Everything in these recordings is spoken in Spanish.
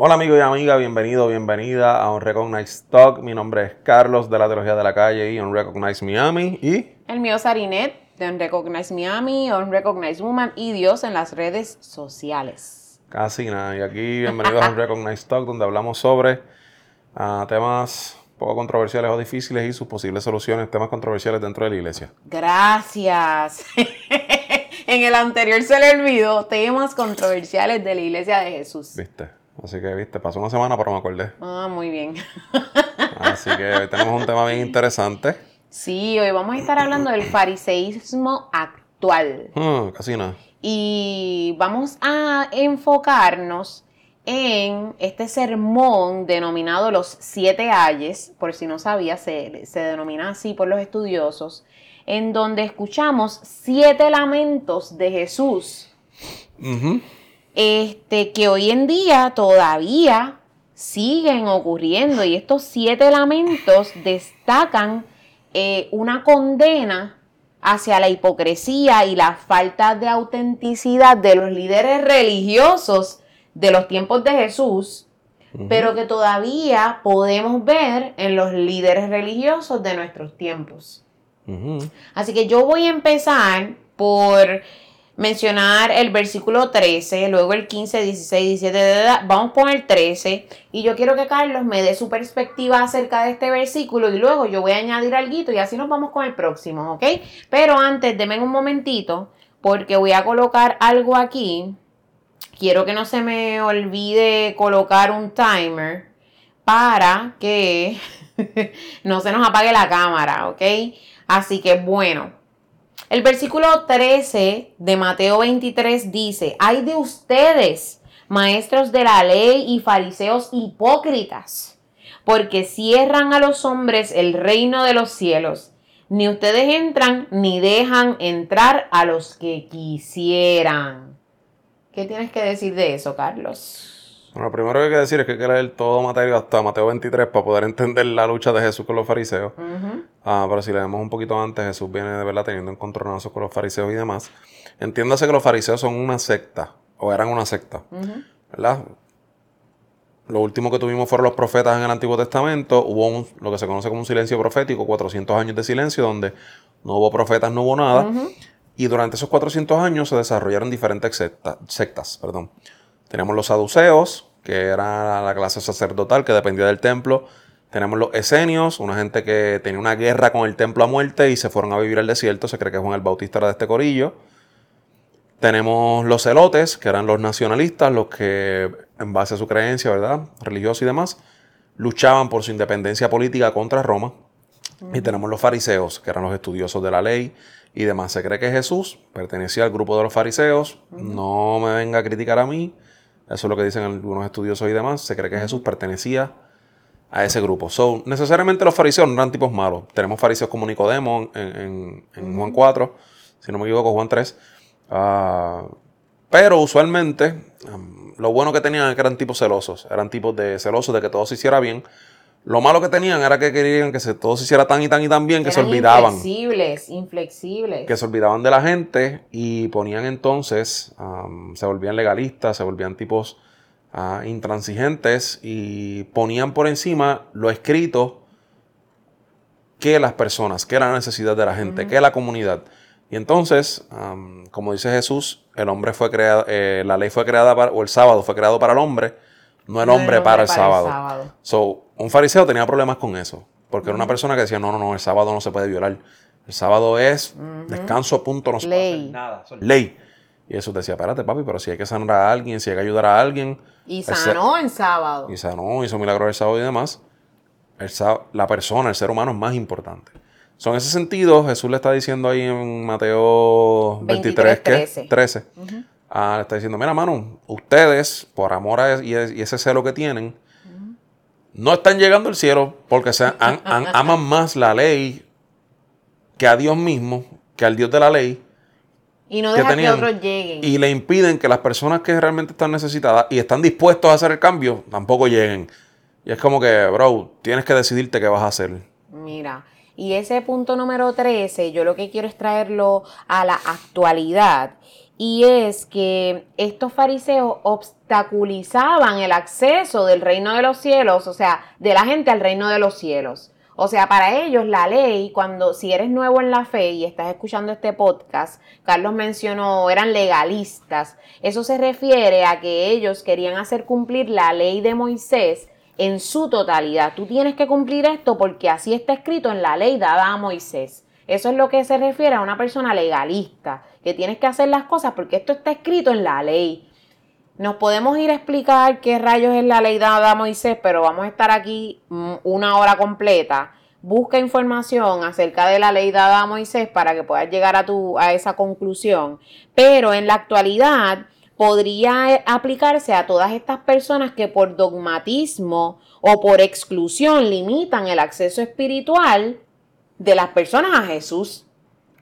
Hola amigo y amiga, bienvenido, bienvenida a Unrecognized Talk. Mi nombre es Carlos de la Teología de la Calle y Unrecognized Miami. Y El mío es Arinet de Unrecognized Miami, Unrecognized Woman y Dios en las redes sociales. casi nada. Y aquí bienvenidos a Unrecognized Talk, donde hablamos sobre ah, temas poco controversiales o difíciles y sus posibles soluciones, temas controversiales dentro de la iglesia. Gracias. en el anterior se le olvidó temas controversiales de la iglesia de Jesús. ¿Viste? Así que, viste, pasó una semana, pero me acordé. Ah, muy bien. Así que hoy tenemos un tema bien interesante. Sí, hoy vamos a estar hablando del fariseísmo actual. Hmm, casi nada. Y vamos a enfocarnos en este sermón denominado los siete ayes, por si no sabía, se, se denomina así por los estudiosos, en donde escuchamos siete lamentos de Jesús, Ujú. Este, que hoy en día todavía siguen ocurriendo y estos siete lamentos destacan eh, una condena hacia la hipocresía y la falta de autenticidad de los líderes religiosos de los tiempos de Jesús, pero que todavía podemos ver en los líderes religiosos de nuestros tiempos. Así que yo voy a empezar por mencionar el versículo 13, luego el 15, 16, 17, da, da, da. vamos con el 13 y yo quiero que Carlos me dé su perspectiva acerca de este versículo y luego yo voy a añadir algo y así nos vamos con el próximo, ¿ok? Pero antes, denme un momentito porque voy a colocar algo aquí. Quiero que no se me olvide colocar un timer para que no se nos apague la cámara, ¿ok? Así que bueno, el versículo 13 de Mateo 23 dice, hay de ustedes, maestros de la ley y fariseos hipócritas, porque cierran a los hombres el reino de los cielos. Ni ustedes entran ni dejan entrar a los que quisieran. ¿Qué tienes que decir de eso, Carlos? Bueno, lo primero que hay que decir es que hay que leer todo Mateo hasta Mateo 23 para poder entender la lucha de Jesús con los fariseos. Ah, pero si leemos un poquito antes, Jesús viene de verdad teniendo encontronazos con los fariseos y demás. Entiéndase que los fariseos son una secta, o eran una secta, Ujú. ¿verdad? Lo último que tuvimos fueron los profetas en el Antiguo Testamento. Hubo un- lo que se conoce como un silencio profético, 400 años de silencio, donde no hubo profetas, no hubo nada. Y durante esos 400 años se desarrollaron diferentes secta- sectas. Perdón. Tenemos los saduceos, que era la clase sacerdotal que dependía del templo. Tenemos los esenios, una gente que tenía una guerra con el templo a muerte y se fueron a vivir al desierto. Se cree que Juan el Bautista era de este corillo. Tenemos los celotes, que eran los nacionalistas, los que, en base a su creencia, ¿verdad? Religiosa y demás, luchaban por su independencia política contra Roma. Y tenemos los fariseos, que eran los estudiosos de la ley y demás. Se cree que Jesús pertenecía al grupo de los fariseos. No me venga a criticar a mí. Eso es lo que dicen algunos estudiosos y demás. Se cree que Jesús pertenecía a ese grupo. So, necesariamente los fariseos no eran tipos malos. Tenemos fariseos como Nicodemo en, en- en Juan 4, si no me equivoco, Juan 3. Ah, pero usualmente um, lo bueno que tenían es que eran tipos celosos. Eran tipos de celosos de que todo se hiciera bien. Lo malo que tenían era que querían que se, todo se hiciera tan y tan y tan bien que se olvidaban. Inflexibles, inflexibles. Que se olvidaban de la gente y ponían entonces, um, se volvían legalistas, se volvían tipos ah, intransigentes y ponían por encima lo escrito que las personas, que la necesidad de la gente, que la comunidad. Y entonces, um, como dice Jesús, el hombre fue creado, eh, la ley fue creada para, o el sábado fue creado para el hombre, no el No hombre, para, el, sábado. So, un fariseo tenía problemas con eso, porque era una persona que decía, no, no, no, el sábado no se puede violar. El sábado es descanso, punto, no se puede hacer Ley. nada. eso ley. Y Jesús decía, espérate, papi, pero si hay que sanar a alguien, si hay que ayudar a alguien, Y el sa- sanó en sábado. y sanó, hizo milagros el sábado y demás, el la persona, el ser humano es más importante. So, en ese sentido, Jesús le está diciendo ahí en Mateo 23, 23, ¿qué? 13. Ah, le está diciendo, mira, mano, ustedes, por amor a y, y ese celo que tienen, no están llegando al cielo porque se han- han- aman más la ley que a Dios mismo, que al Dios de la ley, Y no que deja que otros lleguen. y le impiden que las personas que realmente están necesitadas y están dispuestos a hacer el cambio, tampoco lleguen. Y es como que, bro, tienes que decidirte qué vas a hacer. Mira, y ese punto número 13, yo lo que quiero es traerlo a la actualidad. Y es que estos fariseos obstaculizaban el acceso del reino de los cielos, o sea, de la gente al reino de los cielos. O sea, para ellos la ley, cuando si eres nuevo en la fe y estás escuchando este podcast, Carlos mencionó, eran legalistas. Eso se refiere a que ellos querían hacer cumplir la ley de Moisés en su totalidad. Tú tienes que cumplir esto porque así está escrito en la ley dada a Moisés. Eso es lo que se refiere a una persona legalista, que tienes que hacer las cosas porque esto está escrito en la ley. Nos podemos ir a explicar qué rayos es la ley dada a Moisés, pero vamos a estar aquí mm, una hora completa. Busca información acerca de la ley dada a Moisés para que puedas llegar a, tu, a esa conclusión. Pero en la actualidad podría eh, aplicarse a todas estas personas que por dogmatismo o por exclusión limitan el acceso espiritual de las personas a Jesús.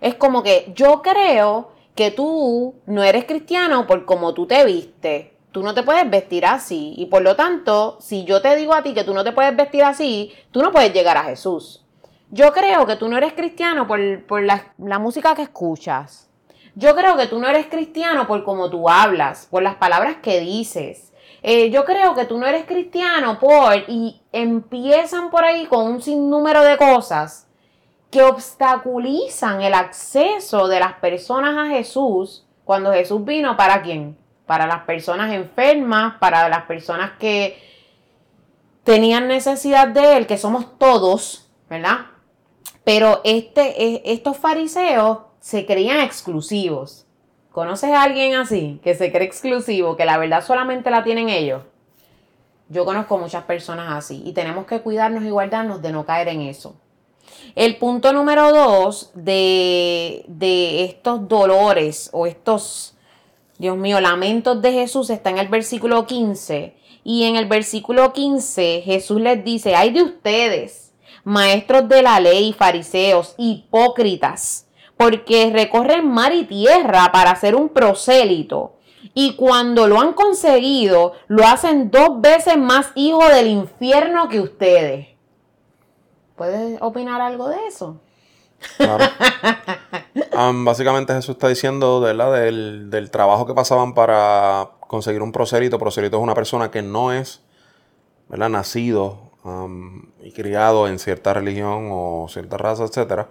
Es como que yo creo que tú no eres cristiano por cómo tú te viste. Tú no te puedes vestir así. Y por lo tanto, si yo te digo a ti que tú no te puedes vestir así, tú no puedes llegar a Jesús. Yo creo que tú no eres cristiano por, la, música que escuchas. Yo creo que tú no eres cristiano por cómo tú hablas, por las palabras que dices. Eh, yo creo que tú no eres cristiano por... Y empiezan por ahí con un sinnúmero de cosas que obstaculizan el acceso de las personas a Jesús cuando Jesús vino para quién? Para las personas enfermas, para las personas que tenían necesidad de Él, que somos todos, ¿verdad? Pero este, e, estos fariseos se creían exclusivos. ¿Conoces a alguien así, que se cree exclusivo, que la verdad solamente la tienen ellos? Yo conozco muchas personas así y tenemos que cuidarnos y guardarnos de no caer en eso. El punto número dos de, de estos dolores o estos, Dios mío, lamentos de Jesús está en el versículo 15. Y en el versículo 15 Jesús les dice, hay de ustedes, maestros de la ley, fariseos, hipócritas, porque recorren mar y tierra para hacer un prosélito. Y cuando lo han conseguido, lo hacen dos veces más hijo del infierno que ustedes. ¿Puedes opinar algo de eso? Claro. básicamente Jesús está diciendo Del, del, trabajo que pasaban para conseguir un prosélito. Prosélito es una persona que no es ¿verdad? nacido y criado en cierta religión o cierta raza, etc.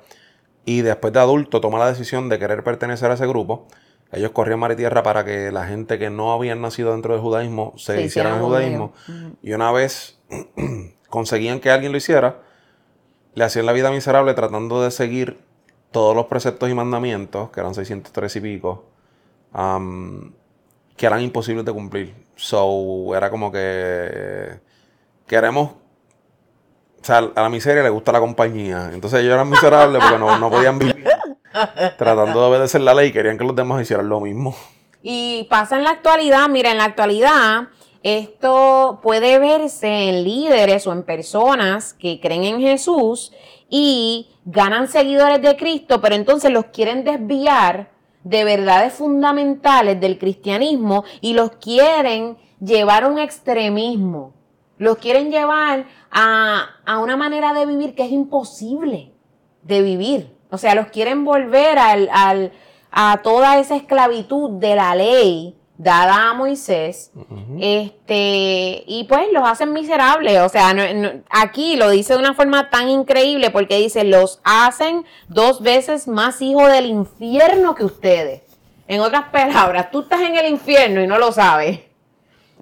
Y después de adulto toma la decisión de querer pertenecer a ese grupo. Ellos corrían mar y tierra para que la gente que no habían nacido dentro del judaísmo se, hiciera en el judaísmo. Y una vez conseguían que alguien lo hiciera, le hacían la vida miserable tratando de seguir todos los preceptos y mandamientos, que eran 603 y pico, que eran imposibles de cumplir. So, era como que queremos. O sea, a la miseria le gusta la compañía. Entonces ellos eran miserables porque no, no podían vivir tratando de obedecer la ley, querían que los demás hicieran lo mismo. Y pasa en la actualidad, mira, en la actualidad esto puede verse en líderes o en personas que creen en Jesús y ganan seguidores de Cristo, pero entonces los quieren desviar de verdades fundamentales del cristianismo y los quieren llevar a un extremismo. Los quieren llevar a, una manera de vivir que es imposible de vivir. O sea, los quieren volver al, a toda esa esclavitud de la ley dada a Moisés, este, y pues los hacen miserables. O sea, aquí lo dice de una forma tan increíble porque dice, los hacen dos veces más hijos del infierno que ustedes. En otras palabras, tú estás en el infierno y no lo sabes.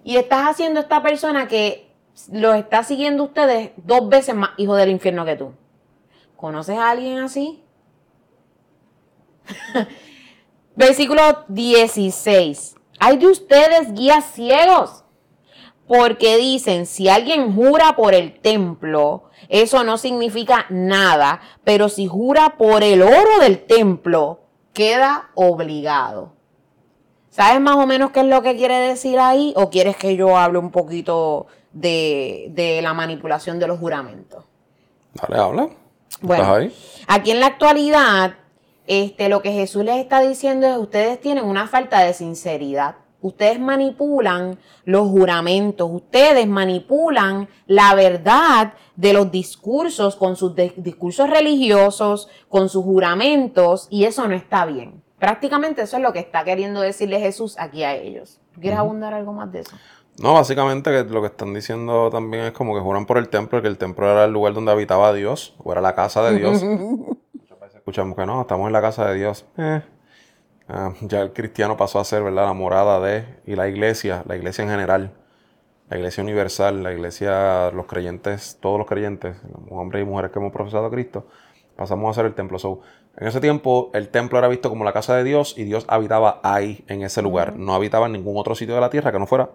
Y estás haciendo esta persona que los está siguiendo ustedes dos veces más hijo del infierno que tú. ¿Conoces a alguien así? Versículo 16. Hay de ustedes guías ciegos, porque dicen, si alguien jura por el templo, eso no significa nada, pero si jura por el oro del templo, queda obligado. ¿Sabes más o menos qué es lo que quiere decir ahí? ¿O quieres que yo hable un poquito de, la manipulación de los juramentos? Dale, habla. Bueno, aquí en la actualidad este, lo que Jesús les está diciendo es, ustedes tienen una falta de sinceridad. Ustedes manipulan los juramentos, ustedes manipulan la verdad de los discursos con sus discursos religiosos, con sus juramentos, y eso no está bien. Prácticamente eso es lo que está queriendo decirle Jesús aquí a ellos. ¿Quieres abundar algo más de eso? No, básicamente que lo que están diciendo también es como que juran por el templo, que el templo era el lugar donde habitaba Dios, o era la casa de Dios. Escuchamos que no, estamos en la casa de Dios. Eh, ah, ya el cristiano pasó a ser, ¿verdad? La morada de, y la iglesia, la iglesia en general, la iglesia universal, la iglesia, los creyentes, todos los creyentes, hombres y mujeres que hemos profesado a Cristo, pasamos a ser el templo. So, en ese tiempo, el templo era visto como la casa de Dios y Dios habitaba ahí, en ese lugar. No habitaba en ningún otro sitio de la tierra que no fuera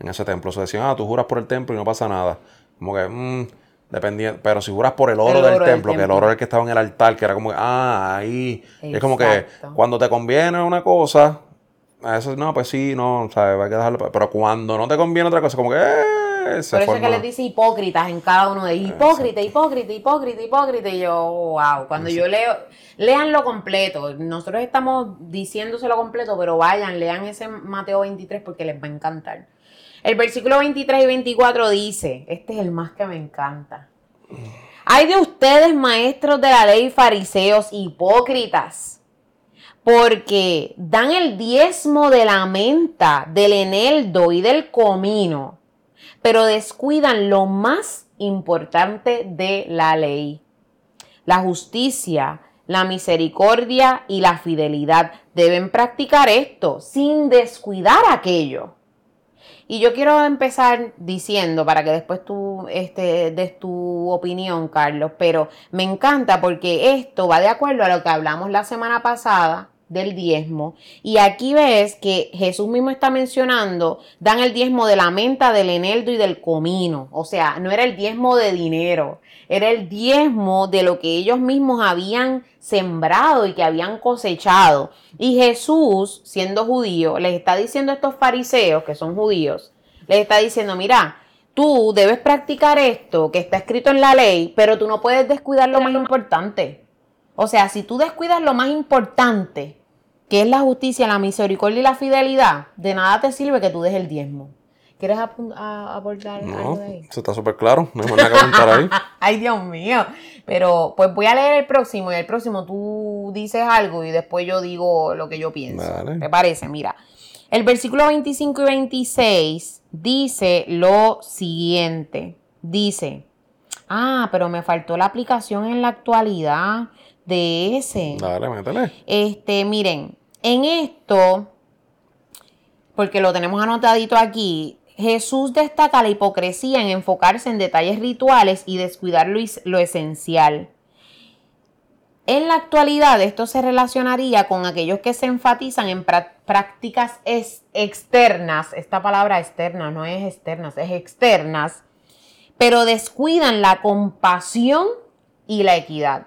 en ese templo. Se decían, ah, tú juras por el templo y no pasa nada. Como que, mmm, dependiendo. Pero si juras por el oro, del, templo, que el oro era el que estaba en el altar, que era como ah, ahí. Es como que cuando te conviene una cosa, eso no, pues sí, no, ¿sabes? Hay que dejarlo. Pero cuando no te conviene otra cosa, como que, eh, por eso es que les dice hipócritas en cada uno de ellos. Hipócrita, hipócrita, hipócrita, hipócrita. Y yo, wow, cuando yo leo, lean lo completo. Nosotros estamos diciéndoselo completo, pero vayan, lean ese Mateo 23 porque les va a encantar. El versículo 23 y 24 dice, este es el más que me encanta. Hay de ustedes, maestros de la ley, fariseos, hipócritas, porque dan el diezmo de la menta, del eneldo y del comino, pero descuidan lo más importante de la ley, la justicia, la misericordia y la fidelidad. Deben practicar esto sin descuidar aquello. Y yo quiero empezar diciendo, para que después tú este, des tu opinión, Carlos, pero me encanta porque esto va de acuerdo a lo que hablamos la semana pasada del diezmo. Y aquí ves que Jesús mismo está mencionando, dan el diezmo de la menta, del eneldo y del comino. O sea, no era el diezmo de dinero, era el diezmo de lo que ellos mismos habían sembrado y que habían cosechado. Y Jesús, siendo judío, les está diciendo a estos fariseos, que son judíos, les está diciendo, mira, tú debes practicar esto que está escrito en la ley, pero tú no puedes descuidar lo más importante. O sea, si tú descuidas lo más importante, que es la justicia, la misericordia y la fidelidad, de nada te sirve que tú des el diezmo. ¿Quieres aportar no, algo de ahí? Eso está súper claro, no hay nada que apuntar ahí. Ay, Dios mío. Pero pues voy a leer el próximo y el próximo tú dices algo y después yo digo lo que yo pienso. ¿Te parece? Mira, el versículo 25 y 26 dice lo siguiente. Dice, ah, pero me faltó la aplicación en la actualidad de ese. Dale, métele. Este, miren, en esto, porque lo tenemos anotadito aquí, Jesús destaca la hipocresía en enfocarse en detalles rituales y descuidar lo, esencial. En la actualidad esto se relacionaría con aquellos que se enfatizan en prácticas externas, esta palabra externa no es externas, es externas, pero descuidan la compasión y la equidad.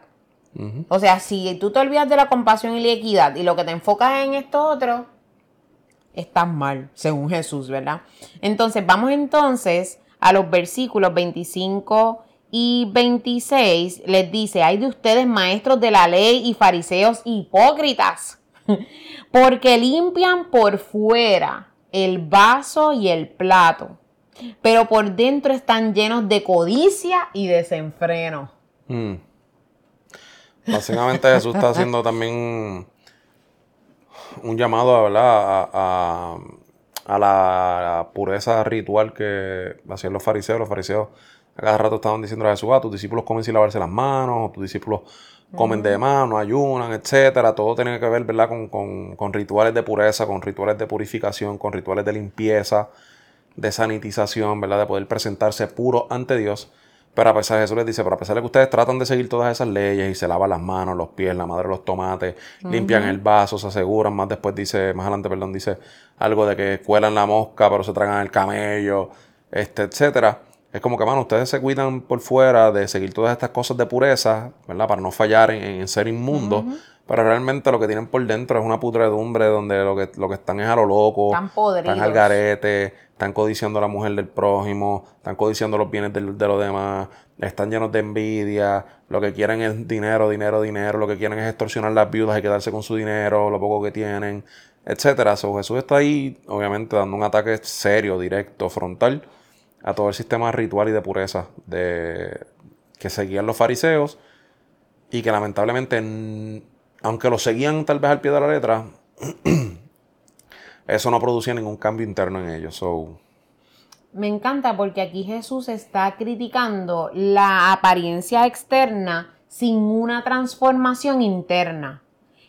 O sea, si tú te olvidas de la compasión y la equidad y lo que te enfocas en esto otro, estás mal, según Jesús, ¿verdad? Entonces, vamos entonces a los versículos 25 y 26. Les dice, hay de ustedes maestros de la ley y fariseos hipócritas, porque limpian por fuera el vaso y el plato, pero por dentro están llenos de codicia y desenfreno. Mm. Básicamente Jesús está haciendo también un llamado A, a, a la pureza ritual que hacían los fariseos. Los fariseos a cada rato estaban diciendo a Jesús, ah, tus discípulos comen sin lavarse las manos, tus discípulos comen de mano, ayunan, etcétera. Todo tiene que ver, ¿verdad? Con, con, con, rituales de pureza, con rituales de purificación, con rituales de limpieza, de sanitización, ¿verdad? De poder presentarse puro ante Dios. Pero a pesar de eso les dice, pero a pesar de que ustedes tratan de seguir todas esas leyes y se lavan las manos, los pies, la madre de los tomates, limpian el vaso, se aseguran, más después dice, más adelante, perdón, dice algo de que cuelan la mosca, pero se tragan el camello, este, etcétera. Es como que, mano, ustedes se cuidan por fuera de seguir todas estas cosas de pureza, ¿verdad? Para no fallar en, ser inmundos. Pero realmente lo que tienen por dentro es una pudredumbre donde lo que, lo que están es a lo loco. Están Están al garete, están codiciando a la mujer del prójimo, están codiciando los bienes de, los demás, están llenos de envidia, lo que quieren es dinero, dinero, dinero, lo que quieren es extorsionar las viudas y quedarse con su dinero, lo poco que tienen, etcétera. So, Jesús está ahí, obviamente, dando un ataque serio, directo, frontal a todo el sistema ritual y de pureza de, que seguían los fariseos y que lamentablemente aunque lo seguían tal vez al pie de la letra, eso no producía ningún cambio interno en ellos. Me encanta porque aquí Jesús está criticando la apariencia externa sin una transformación interna.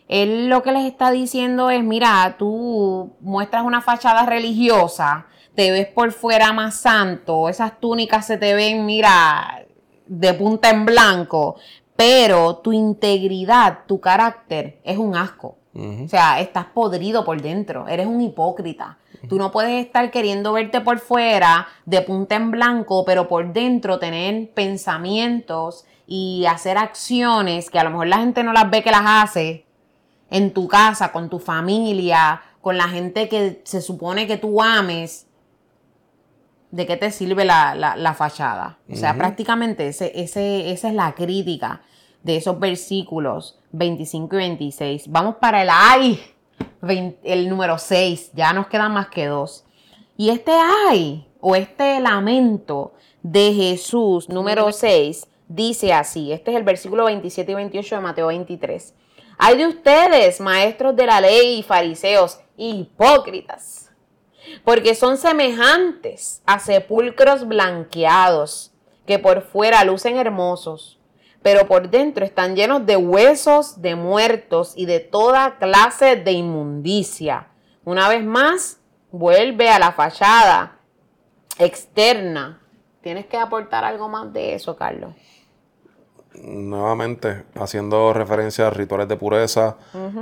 Él lo que les está diciendo es, mira, tú muestras una fachada religiosa, te ves por fuera más santo, esas túnicas se te ven, mira, de punta en blanco, pero tu integridad, tu carácter es un asco. O sea, estás podrido por dentro, eres un hipócrita. Tú no puedes estar queriendo verte por fuera de punta en blanco, pero por dentro tener pensamientos y hacer acciones que a lo mejor la gente no las ve que las hace en tu casa, con tu familia, con la gente que se supone que tú ames. ¿De qué te sirve la, la- la fachada? O sea, prácticamente ese, ese, esa es la crítica de esos versículos 25 y 26. Vamos para el ay, 20 el número 6. Ya nos quedan más que dos. Y este ay, o este lamento de Jesús, número 6, dice así. Este es el versículo 27 y 28 de Mateo 23. Hay de ustedes, maestros de la ley y fariseos, hipócritas, porque son semejantes a sepulcros blanqueados, que por fuera lucen hermosos, pero por dentro están llenos de huesos de muertos y de toda clase de inmundicia. Una vez más, vuelve a la fachada externa. Tienes que aportar algo más de eso, Carlos. nuevamente, haciendo referencia a rituales de pureza,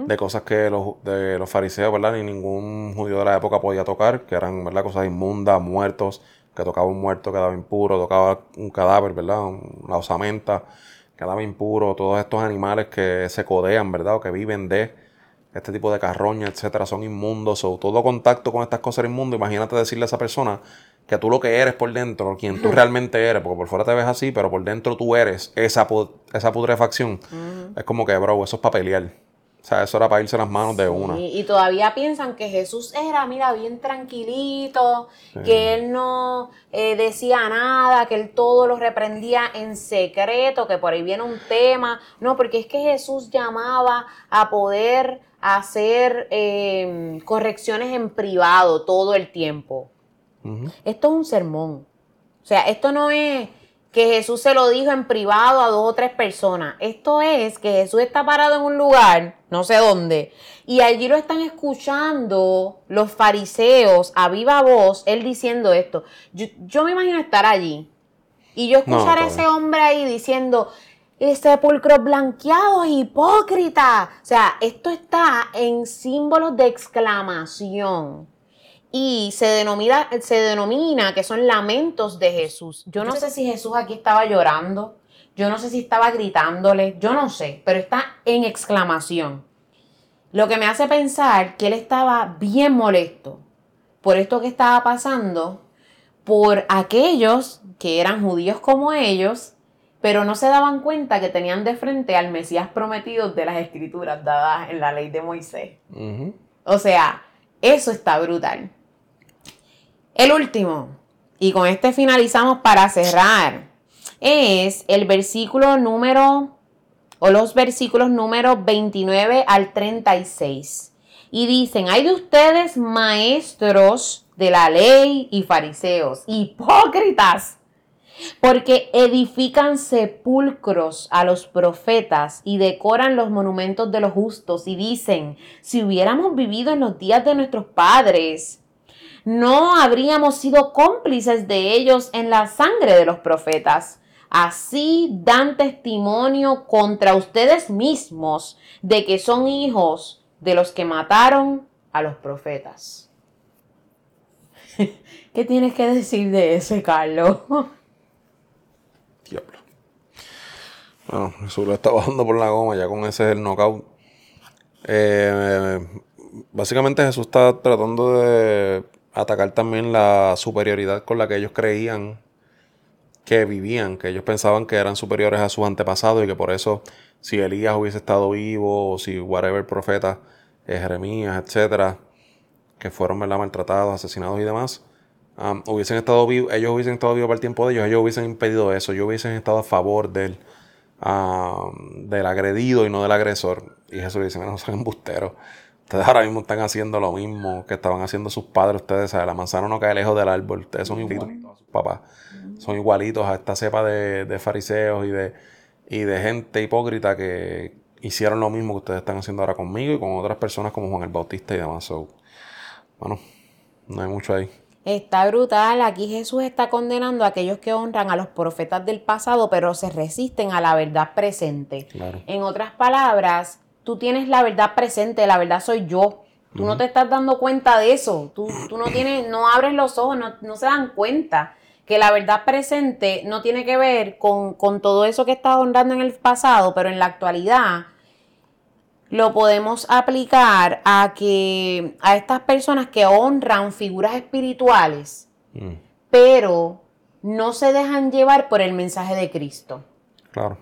de cosas que los, de los fariseos, ¿verdad? Ni ningún judío de la época podía tocar, que eran, ¿verdad? Cosas inmundas, muertos, que tocaba un muerto quedaba impuro, tocaba un cadáver, ¿verdad? Una osamenta quedaba impuro, todos estos animales que se codean, ¿verdad? O que viven de este tipo de carroña, etcétera, son inmundos, o todo contacto con estas cosas inmundo. Imagínate decirle a esa persona que tú lo que eres por dentro, quien tú realmente eres, porque por fuera te ves así, pero por dentro tú eres esa, esa putrefacción. Es como que, bro, eso es para pelear. O sea, eso era para irse las manos de una. Y, y todavía piensan que Jesús era, mira, bien tranquilito, que él no eh, decía nada, que él todo lo reprendía en secreto, que por ahí viene un tema. No, porque es que Jesús llamaba a poder hacer eh, correcciones en privado todo el tiempo. Esto es un sermón. O sea, esto no es que Jesús se lo dijo en privado a dos o tres personas. Esto es que Jesús está parado en un lugar, no sé dónde, y allí lo están escuchando los fariseos a viva voz, él diciendo esto. Yo, yo me imagino estar allí y yo No, escuchar a ese hombre ahí diciendo, "Eh, sepulcros blanqueados, hipócrita. O sea, esto está en símbolos de exclamación y se denomina, se denomina que son lamentos de Jesús. Yo no sé si Jesús aquí estaba llorando, yo no sé si estaba gritándole, yo no sé, pero está en exclamación. Lo que me hace pensar que él estaba bien molesto por esto que estaba pasando, por aquellos que eran judíos como ellos, pero no se daban cuenta que tenían de frente al Mesías prometido de las escrituras dadas en la ley de Moisés. O sea, eso está brutal. El último, y con este finalizamos para cerrar, es el versículo número, o los versículos número 29 al 36. Y dicen, hay de ustedes maestros de la ley y fariseos, hipócritas, porque edifican sepulcros a los profetas y decoran los monumentos de los justos y dicen, si hubiéramos vivido en los días de nuestros padres, no habríamos sido cómplices de ellos en la sangre de los profetas. Así dan testimonio contra ustedes mismos de que son hijos de los que mataron a los profetas. ¿Qué tienes que decir de ese, Carlos? Diablo. Bueno, Jesús lo está bajando por la goma, ya con ese es el knockout. Eh, básicamente Jesús está tratando de atacar también la superioridad con la que ellos creían que vivían, que ellos pensaban que eran superiores a sus antepasados y que por eso si Elías hubiese estado vivo si whatever profeta, eh, Jeremías, etcétera, que fueron maltratados, asesinados y demás, um, hubiesen estado vivos, ellos hubiesen estado vivos para el tiempo de ellos, ellos hubiesen impedido eso, ellos hubiesen estado a favor de él. ah, del agredido y no del agresor. Y Jesús dice, no son embusteros. Ustedes ahora mismo están haciendo lo mismo que estaban haciendo sus padres. Ustedes, ¿sabes? la manzana no cae lejos del árbol. Ustedes son igualitos a sus papás. Son igualitos a esta cepa de, de fariseos y de, y de gente hipócrita que hicieron lo mismo que ustedes están haciendo ahora conmigo y con otras personas como Juan el Bautista y demás. So, bueno, no hay mucho ahí. Está brutal. Aquí Jesús está condenando a aquellos que honran a los profetas del pasado, pero se resisten a la verdad presente. Claro. En otras palabras, tú tienes la verdad presente, la verdad soy yo. Tú no te estás dando cuenta de eso. Tú, tú no tienes, no abres los ojos, no, no se dan cuenta que la verdad presente no tiene que ver con, con todo eso que estás honrando en el pasado, pero en la actualidad lo podemos aplicar a que a estas personas que honran figuras espirituales, Mm, pero no se dejan llevar por el mensaje de Cristo. claro.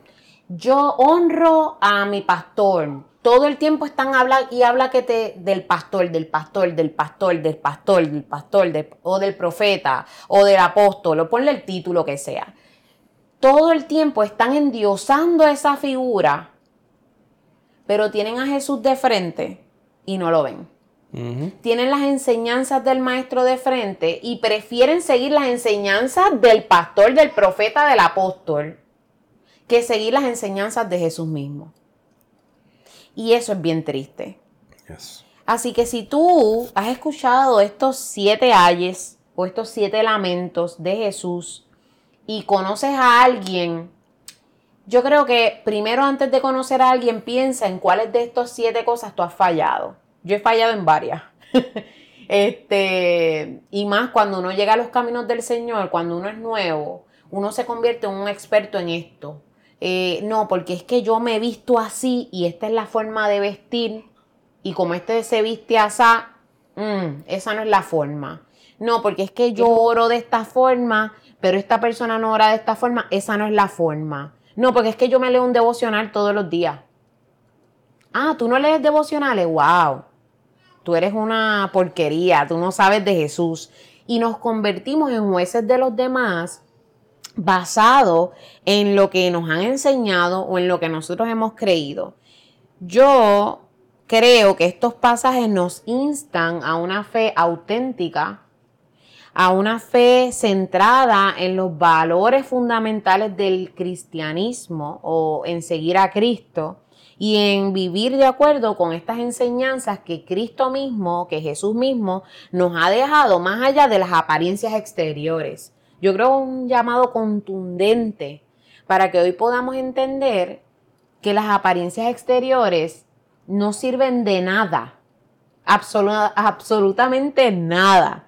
Yo honro a mi pastor. Todo el tiempo están habla y habla que te del pastor, del pastor, del pastor, del pastor, del pastor, o del profeta, o del apóstol, o ponle el título que sea. Todo el tiempo están endiosando esa figura, pero tienen a Jesús de frente y no lo ven tienen las enseñanzas del maestro de frente y prefieren seguir las enseñanzas del pastor, del profeta, del apóstol, que seguir las enseñanzas de Jesús mismo. Y eso es bien triste. Yes. Así que si tú has escuchado estos siete ayes o estos siete lamentos de Jesús y conoces a alguien, yo creo que primero antes de conocer a alguien piensa en cuáles de estas siete cosas tú has fallado. Yo he fallado en varias. este, y más cuando uno llega a los caminos del Señor, cuando uno es nuevo, uno se convierte en un experto en esto. Eh, no, porque es que yo me he visto así y esta es la forma de vestir y como este se viste así, mm, esa no es la forma. No, porque es que yo oro de esta forma, pero esta persona no ora de esta forma, esa no es la forma. No, porque es que yo me leo un devocional todos los días. Ah, tú no lees devocionales, wow. Tú eres una porquería, tú no sabes de Jesús. Y nos convertimos en jueces de los demás basado en lo que nos han enseñado o en lo que nosotros hemos creído. Yo creo que estos pasajes nos instan a una fe auténtica, a una fe centrada en los valores fundamentales del cristianismo o en seguir a Cristo y en vivir de acuerdo con estas enseñanzas que Cristo mismo, que Jesús mismo nos ha dejado más allá de las apariencias exteriores. Yo creo un llamado contundente para que hoy podamos entender que las apariencias exteriores no sirven de nada, absolu- absolutamente nada.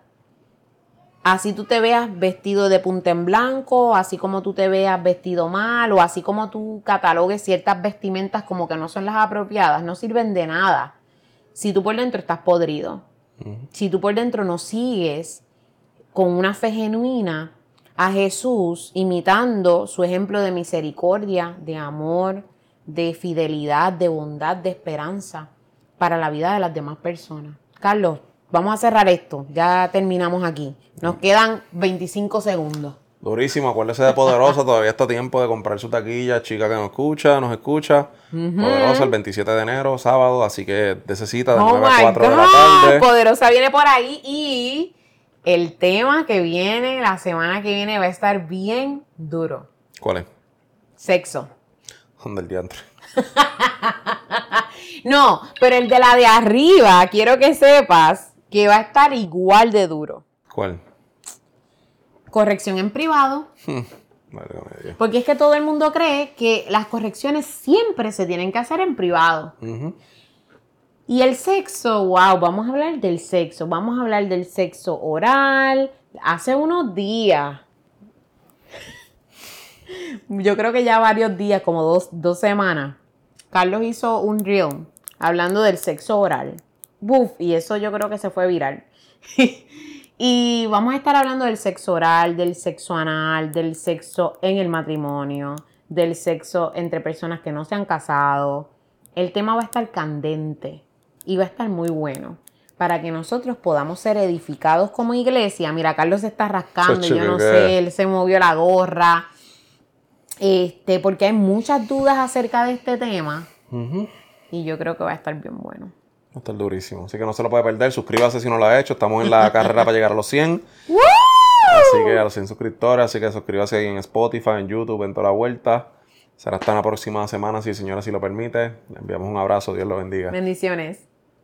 Así tú te veas vestido de punta en blanco, así como tú te veas vestido mal, o así como tú catalogues ciertas vestimentas como que no son las apropiadas, no sirven de nada. Si tú por dentro estás podrido, si tú por dentro no sigues con una fe genuina a Jesús, imitando su ejemplo de misericordia, de amor, de fidelidad, de bondad, de esperanza para la vida de las demás personas. Carlos, vamos a cerrar esto. Ya terminamos aquí. Nos quedan 25 segundos. Durísimo, acuérdese de Poderosa, todavía está tiempo de comprar su taquilla, chica que nos escucha, nos escucha. Poderosa el 27 de enero, sábado, así que necesita de Oh 9 a my 4 de la God, tarde. Poderosa viene por ahí y el tema que viene la semana que viene va a estar bien duro. ¿Cuál es? Sexo. ¿Dónde el diantre? No, pero el de la de arriba, quiero que sepas que va a estar igual de duro. ¿Cuál? Corrección en privado, Dios. porque es que todo el mundo cree que las correcciones siempre se tienen que hacer en privado. Ujú. Y el sexo, wow, vamos a hablar del sexo, vamos a hablar del sexo oral. Hace unos días, yo creo que ya varios días, como dos, dos semanas, Carlos hizo un reel hablando del sexo oral. Buf, y eso yo creo que se fue viral. y vamos a estar hablando del sexo oral, del sexo anal, del sexo en el matrimonio, del sexo entre personas que no se han casado. El tema va a estar candente y va a estar muy bueno para que nosotros podamos ser edificados como iglesia. Mira, Carlos se está rascando, yo no sé, él se movió la gorra. Este, porque hay muchas dudas acerca de este tema. Y yo creo que va a estar bien bueno. Va a estar durísimo. Así que no se lo puede perder. Suscríbase si no lo ha hecho. Estamos en la carrera para llegar a los 100. Así que a los 100 suscriptores. Así que suscríbase ahí en Spotify, en YouTube, en toda la vuelta. Será hasta la próxima semana, si el Señor así lo permite. Le enviamos un abrazo. Dios lo bendiga. Bendiciones.